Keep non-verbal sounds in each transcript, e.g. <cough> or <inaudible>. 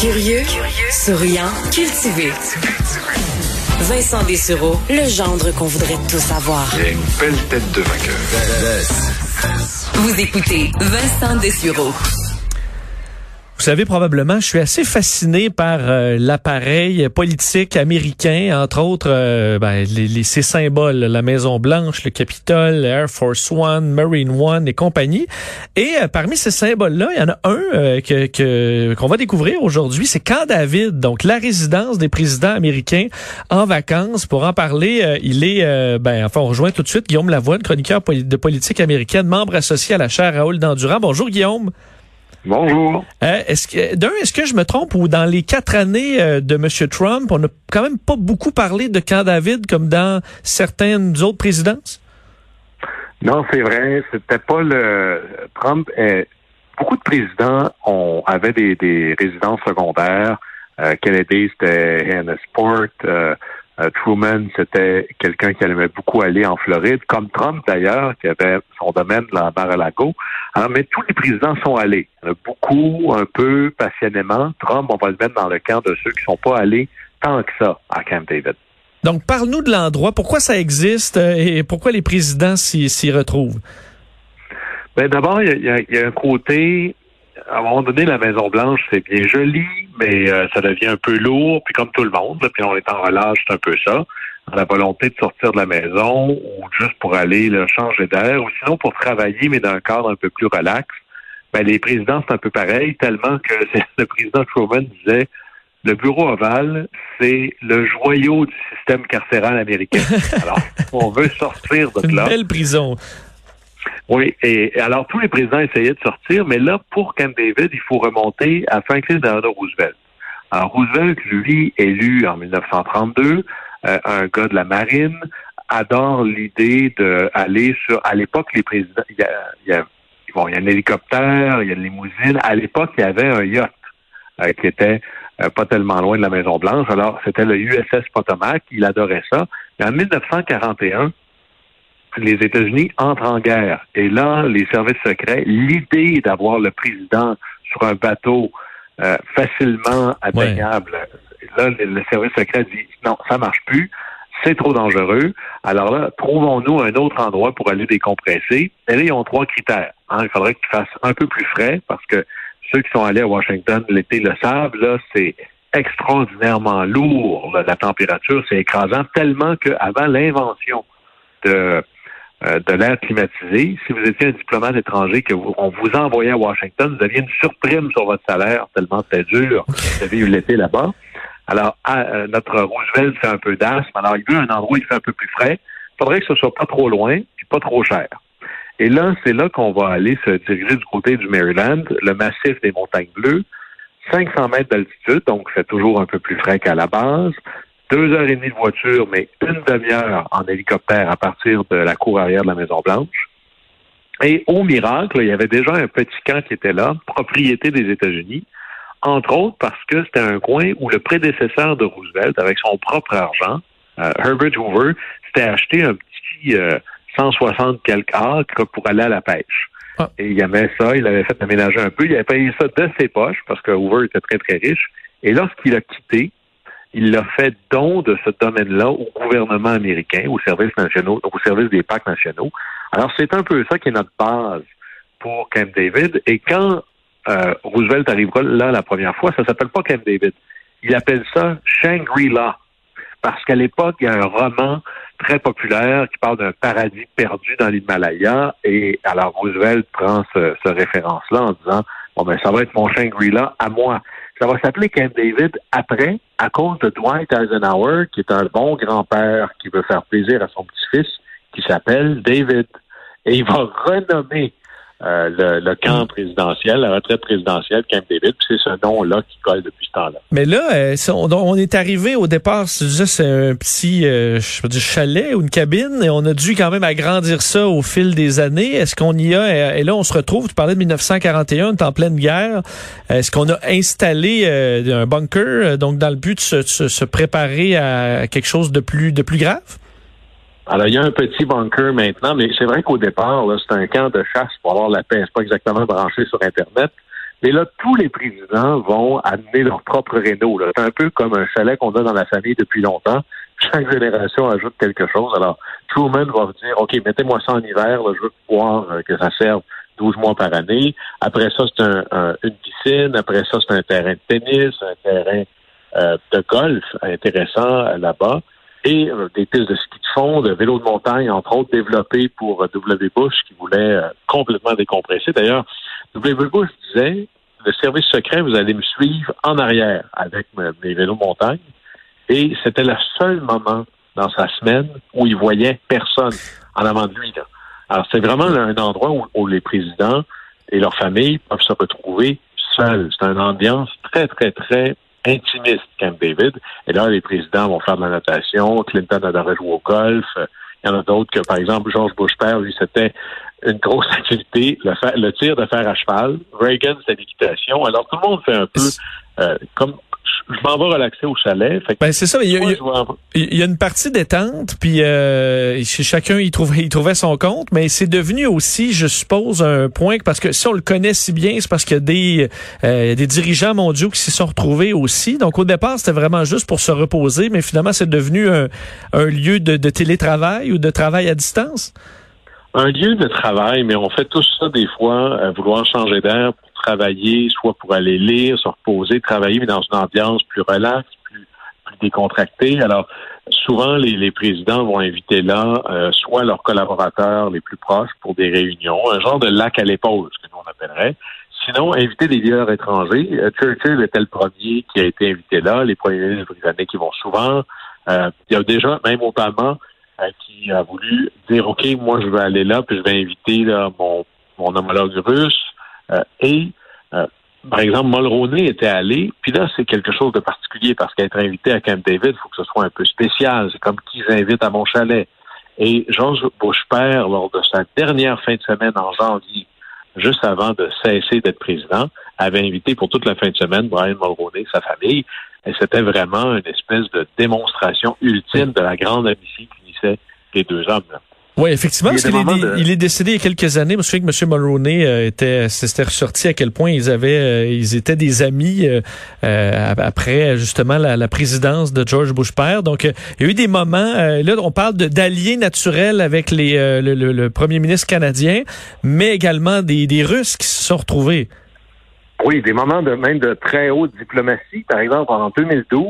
Curieux, souriant, cultivé. Vincent Dessureau, le gendre qu'on voudrait tous avoir. Il a une belle tête de vainqueur. Vous écoutez Vincent Dessureau. Vous savez probablement, je suis assez fasciné par euh, l'appareil politique américain, entre autres euh, ben, les, les, ces symboles, la Maison Blanche, le Capitole, Air Force One, Marine One et compagnie. Et euh, parmi ces symboles-là, il y en a un que qu'on va découvrir aujourd'hui, c'est Camp David, donc la résidence des présidents américains en vacances. Pour en parler, il est, ben enfin, on rejoint tout de suite Guillaume Lavoine, chroniqueur de politique américaine, membre associé à la chaire Raoul Dandurand. Bonjour Guillaume. Bonjour. Euh, est-ce que d'un, est-ce que je me trompe ou dans les quatre années euh, de M. Trump, on n'a quand même pas beaucoup parlé de Camp David comme dans certaines autres présidences? Non, c'est vrai. C'était pas le Trump. Est... Beaucoup de présidents ont avaient des, des résidences secondaires. Euh, Kennedy, c'était Sport. Euh, Truman, c'était quelqu'un qui aimait beaucoup aller en Floride, comme Trump d'ailleurs, qui avait son domaine à Mar-a-Lago. Alors, mais tous les présidents sont allés. Beaucoup, un peu, passionnément. Trump, on va le mettre dans le camp de ceux qui sont pas allés tant que ça à Camp David. Donc, parle-nous de l'endroit. Pourquoi ça existe euh, et pourquoi les présidents s'y retrouvent? Ben, d'abord, il y, y a un côté à un moment donné, la Maison Blanche, c'est bien joli, mais euh, ça devient un peu lourd, puis comme tout le monde, puis on est en relâche, c'est un peu ça. La volonté de sortir de la maison ou juste pour aller là, changer d'air, ou sinon pour travailler, mais dans un cadre un peu plus relax. Ben, les présidents, c'est un peu pareil, tellement que <laughs> le président Truman disait le bureau ovale, c'est le joyau du système carcéral américain. <laughs> Alors, on veut sortir de là. Une belle prison. Oui, et alors tous les présidents essayaient de sortir, mais là, pour Camp David, il faut remonter à Franklin Delano Roosevelt. Alors, Roosevelt, lui, élu en 1932, euh, un gars de la marine, adore l'idée d'aller sur... À l'époque, les présidents... Il y a, il y a, bon, il y a un hélicoptère, il y a une limousine. À l'époque, il y avait un yacht euh, qui était euh, pas tellement loin de la Maison-Blanche. Alors, c'était le USS Potomac. Il adorait ça. Mais en 1941, les États-Unis entrent en guerre. Et là, les services secrets, l'idée d'avoir le président sur un bateau euh, facilement atteignable, là, le, service secret dit non, ça marche plus. C'est trop dangereux. Alors là, trouvons-nous un autre endroit pour aller décompresser. Et là, ils ont trois critères. Hein. Il faudrait qu'il fasse un peu plus frais parce que ceux qui sont allés à Washington l'été le savent, là, c'est extraordinairement lourd. la température, c'est écrasant tellement qu'avant l'invention de euh, de l'air climatisé. Si vous étiez un diplomate étranger que vous, on vous envoyait à Washington, vous aviez une surprime sur votre salaire tellement c'était dur. Vous avez eu l'été là-bas. Alors, euh, notre Roosevelt fait un peu d'asthme. Alors, il veut un endroit où il fait un peu plus frais. Il faudrait que ce soit pas trop loin et pas trop cher. Et là, c'est là qu'on va aller se diriger du côté du Maryland, le massif des montagnes bleues. 500 mètres d'altitude, donc c'est toujours un peu plus frais qu'à la base deux heures et demie de voiture, mais une demi-heure en hélicoptère à partir de la cour arrière de la Maison-Blanche. Et au miracle, il y avait déjà un petit camp qui était là, propriété des États-Unis, entre autres parce que c'était un coin où le prédécesseur de Roosevelt, avec son propre argent, euh, Herbert Hoover, s'était acheté un petit 160 euh, quelques acres pour aller à la pêche. Ah. Et il aimait ça, il avait fait aménager un peu, il avait payé ça de ses poches parce que Hoover était très, très riche. Et lorsqu'il a quitté, il a fait don de ce domaine-là au gouvernement américain, aux services nationaux, au service des parcs nationaux. Alors, c'est un peu ça qui est notre base pour Camp David. Et quand euh, Roosevelt arrivera là la première fois, ça s'appelle pas Camp David. Il appelle ça Shangri-La. Parce qu'à l'époque, il y a un roman très populaire qui parle d'un paradis perdu dans l'Himalaya. Et alors Roosevelt prend ce, ce référence-là en disant Bon ben ça va être mon Shangri-La à moi. Ça va s'appeler Camp David après, à cause de Dwight Eisenhower, qui est un bon grand-père qui veut faire plaisir à son petit-fils, qui s'appelle David. Et il va renommer euh, le, le, camp présidentiel, la retraite présidentielle, Camp David, c'est ce nom-là qui colle depuis ce temps-là. Mais là, euh, on, est arrivé au départ, c'est un petit euh, je veux dire, chalet ou une cabine, et on a dû quand même agrandir ça au fil des années. Est-ce qu'on y a, et là on se retrouve, tu parlais de 1941, on est en pleine guerre, est-ce qu'on a installé un bunker, donc dans le but de se, se, se préparer à quelque chose de plus, de plus grave? Alors, il y a un petit bunker maintenant, mais c'est vrai qu'au départ, c'est un camp de chasse pour avoir la paix. C'est pas exactement branché sur Internet, Mais là, tous les présidents vont amener leur propre réno. C'est un peu comme un chalet qu'on a dans la famille depuis longtemps. Chaque génération ajoute quelque chose. Alors, Truman va dire, OK, mettez-moi ça en hiver, je veux pouvoir euh, que ça serve 12 mois par année. Après ça, c'est un, une piscine. Après ça, c'est un terrain de tennis, un terrain euh, de golf intéressant euh, là-bas. Et des pistes de ski de fond, de vélo de montagne, entre autres, développées pour W. Bush, qui voulait complètement décompresser. D'ailleurs, W. Bush disait, le service secret, vous allez me suivre en arrière avec mes vélos de montagne. Et c'était le seul moment dans sa semaine où il voyait personne en avant de lui. Alors, c'est vraiment un endroit où, les présidents et leurs familles peuvent se retrouver seuls. C'est une ambiance très, très, très intimiste, Camp David. Et là, les présidents vont faire de la natation. Clinton adorait jouer au golf. Il y en a d'autres que, par exemple, George Bush père, lui, c'était une grosse activité, le, le tir de fer à cheval. Reagan, c'était l'équitation. Alors, tout le monde fait un peu euh, comme je m'en vais relaxer au chalet. ben c'est ça. Il y, a, y, une partie détente, puis euh, chacun il trouvait, son compte, mais c'est devenu aussi, je suppose, un point parce que si on le connaît si bien, c'est parce qu'il y a des euh, des dirigeants mondiaux qui s'y sont retrouvés aussi. Donc au départ, c'était vraiment juste pour se reposer, mais finalement, c'est devenu un, un lieu de, de télétravail ou de travail à distance? Un lieu de travail, mais on fait tout ça des fois, à vouloir changer d'air travailler, soit pour aller lire, se reposer, travailler, mais dans une ambiance plus relaxe, plus, plus décontractée. Alors, souvent, les, présidents vont inviter là euh, soit leurs collaborateurs les plus proches pour des réunions, un genre de lac à l'épaule, ce que nous on appellerait. Sinon, inviter des leaders étrangers. Euh, Churchill était le premier qui a été invité là. Les premiers ministres britanniques qui vont souvent. Euh, il y a déjà, même Obama, qui a voulu dire, OK, moi, je vais aller là, puis je vais inviter là, mon, mon homologue russe, euh, et euh, par exemple, Mulroney était allé, puis là, c'est quelque chose de particulier parce qu'être invité à Camp David, il faut que ce soit un peu spécial. C'est comme qu'ils invitent à mon chalet. Et George Bush père, lors de sa dernière fin de semaine en janvier, juste avant de cesser d'être président, avait invité pour toute la fin de semaine Brian Mulroney, sa famille, et c'était vraiment une espèce de démonstration ultime de la grande amitié qui unissait les deux hommes. Oui, effectivement, parce qu'il est, il est décédé il y a quelques années. Je me souviens que M. Mulroney euh, était, c'était ressorti à quel point ils avaient, euh, ils étaient des amis euh, après justement la, présidence de George Bush père. Donc, il y a eu des moments. là, on parle d'alliés naturels avec les, le, premier ministre canadien, mais également des, des Russes qui se sont retrouvés. Oui, des moments de même de très haute diplomatie. Par exemple, en 2012,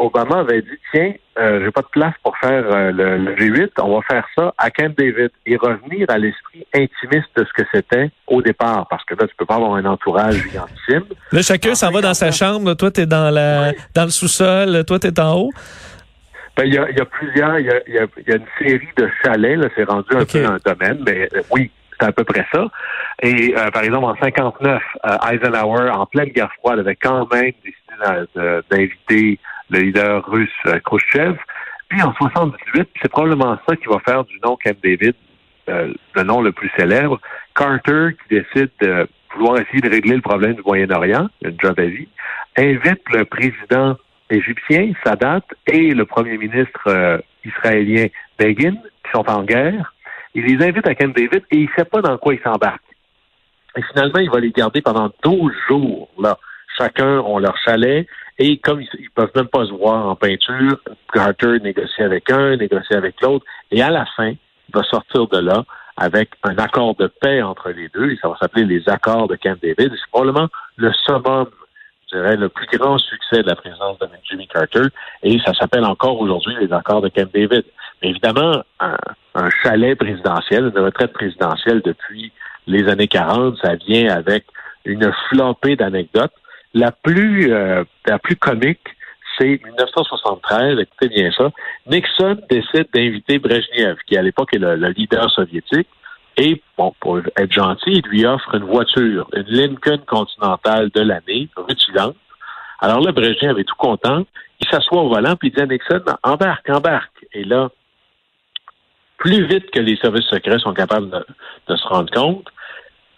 Obama avait dit tiens, euh, j'ai pas de place pour faire euh, le, G8, on va faire ça à Camp David et revenir à l'esprit intimiste de ce que c'était au départ, parce que là tu peux pas avoir un entourage intime. Là chacun s'en va dans sa chambre, toi t'es dans la dans le sous-sol, toi t'es en haut. Ben, il y, a, plusieurs, il y a, y a, une série de chalets, là, c'est rendu un peu un domaine, mais euh, oui, c'est à peu près ça. Et par exemple, en 59, Eisenhower, en pleine guerre froide, avait quand même décidé d'inviter le leader russe euh, Khrushchev. Puis en 78, c'est probablement ça qui va faire du nom Camp David euh, le nom le plus célèbre. Carter, qui décide de vouloir essayer de régler le problème du Moyen-Orient, une job à invite le président égyptien, Sadat, et le premier ministre euh, israélien, Begin, qui sont en guerre. Il les invite à Camp David et il ne sait pas dans quoi il s'embarque. Et finalement, il va les garder pendant 12 jours. Là. Chacun ont leur chalet. Et comme ils, ne peuvent même pas se voir en peinture, Carter négocie avec un, négocie avec l'autre, et à la fin, il va sortir de là avec un accord de paix entre les deux, et ça va s'appeler les accords de Camp David. C'est probablement le summum, je dirais, le plus grand succès de la présidence de Jimmy Carter, et ça s'appelle encore aujourd'hui les accords de Camp David. Mais évidemment, un, un chalet présidentiel, une retraite présidentielle depuis les années 40, ça vient avec une flopée d'anecdotes la plus, euh, la plus comique, c'est 1973, écoutez bien ça, Nixon décide d'inviter Brezhnev, qui à l'époque est le, leader soviétique, et, bon, pour être gentil, il lui offre une voiture, une Lincoln Continental de l'année, rutilante. Alors là, Brezhnev est tout content, il s'assoit au volant, puis il dit à Nixon, embarque, embarque. Et là, plus vite que les services secrets sont capables de, de se rendre compte,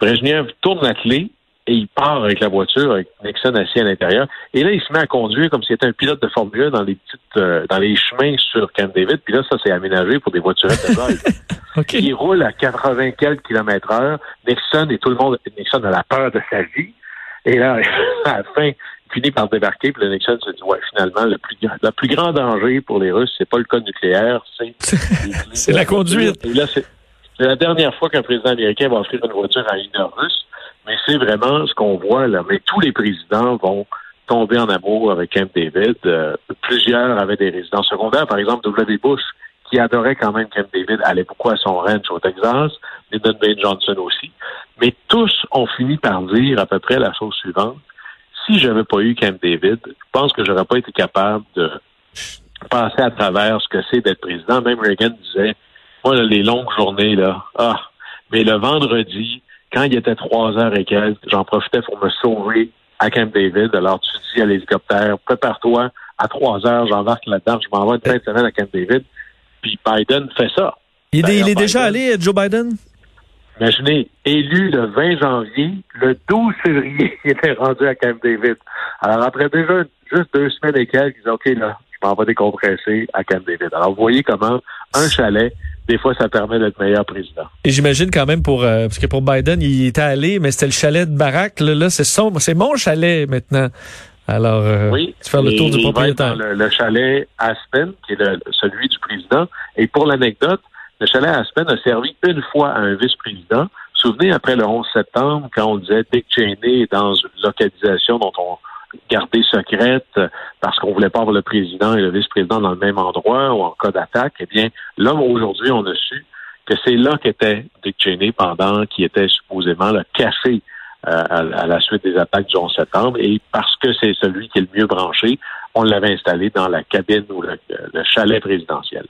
Brezhnev tourne la clé, et il part avec la voiture avec Nixon assis à l'intérieur. Et là, il se met à conduire comme s'il était un pilote de Formule 1 dans les petites, euh, dans les chemins sur Camp David. Puis là, ça, c'est aménagé pour des voiturettes de golf. <laughs> Il roule à 80 quelques kilomètres heure. Nixon et tout le monde, Nixon a la peur de sa vie. Et là, <laughs> à la fin, il finit par débarquer, puis le Nixon se dit, ouais, finalement, le plus, le plus grand danger pour les Russes, c'est pas le code nucléaire, c'est... <laughs> c'est la conduite. Et là, c'est la dernière fois qu'un président américain va offrir une voiture à un leader russe, mais c'est vraiment ce qu'on voit là. Mais tous les présidents vont tomber en amour avec Camp David. Euh, plusieurs avaient des résidences secondaires. Par exemple, W. Bush, qui adorait quand même Camp David, allait beaucoup à son ranch au Texas, Lyndon Baines Johnson aussi. Mais tous ont fini par dire à peu près la chose suivante. Si j'avais pas eu Camp David, je pense que j'aurais pas été capable de passer à travers ce que c'est d'être président. Même Reagan disait, moi, les longues journées, là, ah, mais le vendredi, quand il était trois heures et quelques, j'en profitais pour me sauver à Camp David. Alors, tu dis à l'hélicoptère, prépare-toi, à trois heures, j'embarque là-dedans, je m'envoie une fin de semaine à Camp David. Puis Biden fait ça. Il, est déjà allé, Joe Biden? Imaginez, élu le 20 janvier, le 12 février, <laughs> il était rendu à Camp David. Alors, après déjà juste deux semaines et quelques, il dit, OK, là, je m'en vais décompresser à Camp David. Alors, vous voyez comment un chalet des fois, ça permet d'être meilleur président. Et j'imagine quand même pour euh, parce que pour Biden, il était allé, mais c'était le chalet de Barack. Là, c'est son, c'est mon chalet maintenant. Alors, euh, oui, tu faire le tour du propriétaire. le, chalet Aspen, qui est celui du président. Et pour l'anecdote, le chalet Aspen a servi une fois à un vice-président. Souvenez, après le 11 septembre, quand on disait Dick Cheney dans une localisation dont on gardée secrète parce qu'on voulait pas avoir le président et le vice-président dans le même endroit ou en cas d'attaque, eh bien, là, aujourd'hui, on a su que c'est là qu'était Dick Cheney pendant qu'il était supposément le café euh, à, la suite des attaques du 11 septembre. Et parce que c'est celui qui est le mieux branché, on l'avait installé dans la cabine ou le chalet présidentiel.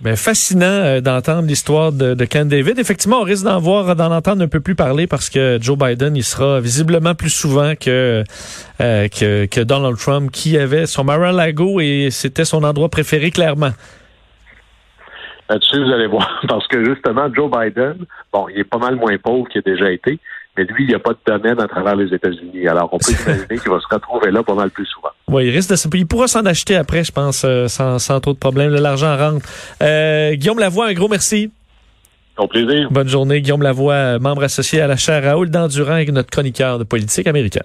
Ben, fascinant euh, d'entendre l'histoire de, de Ken David. Effectivement, on risque d'en voir, d'en entendre un peu plus parler parce que Joe Biden, il sera visiblement plus souvent que, euh, que, que, Donald Trump, qui avait son Mar-a-Lago et c'était son endroit préféré, clairement. Là-dessus, vous allez voir, <laughs> parce que justement, Joe Biden, bon, il est pas mal moins pauvre qu'il a déjà été, mais lui, il n'y a pas de domaine à travers les États-Unis. Alors, on peut <laughs> imaginer qu'il va se retrouver là pas mal plus souvent. Oui, il risque de Il pourra s'en acheter après, je pense, euh, sans, sans trop de problèmes. L'argent rentre. Euh, Guillaume Lavoie, un gros merci. Au plaisir. Bonne journée. Guillaume Lavoie, membre associé à la chaire Raoul Dandurand et notre chroniqueur de politique américaine.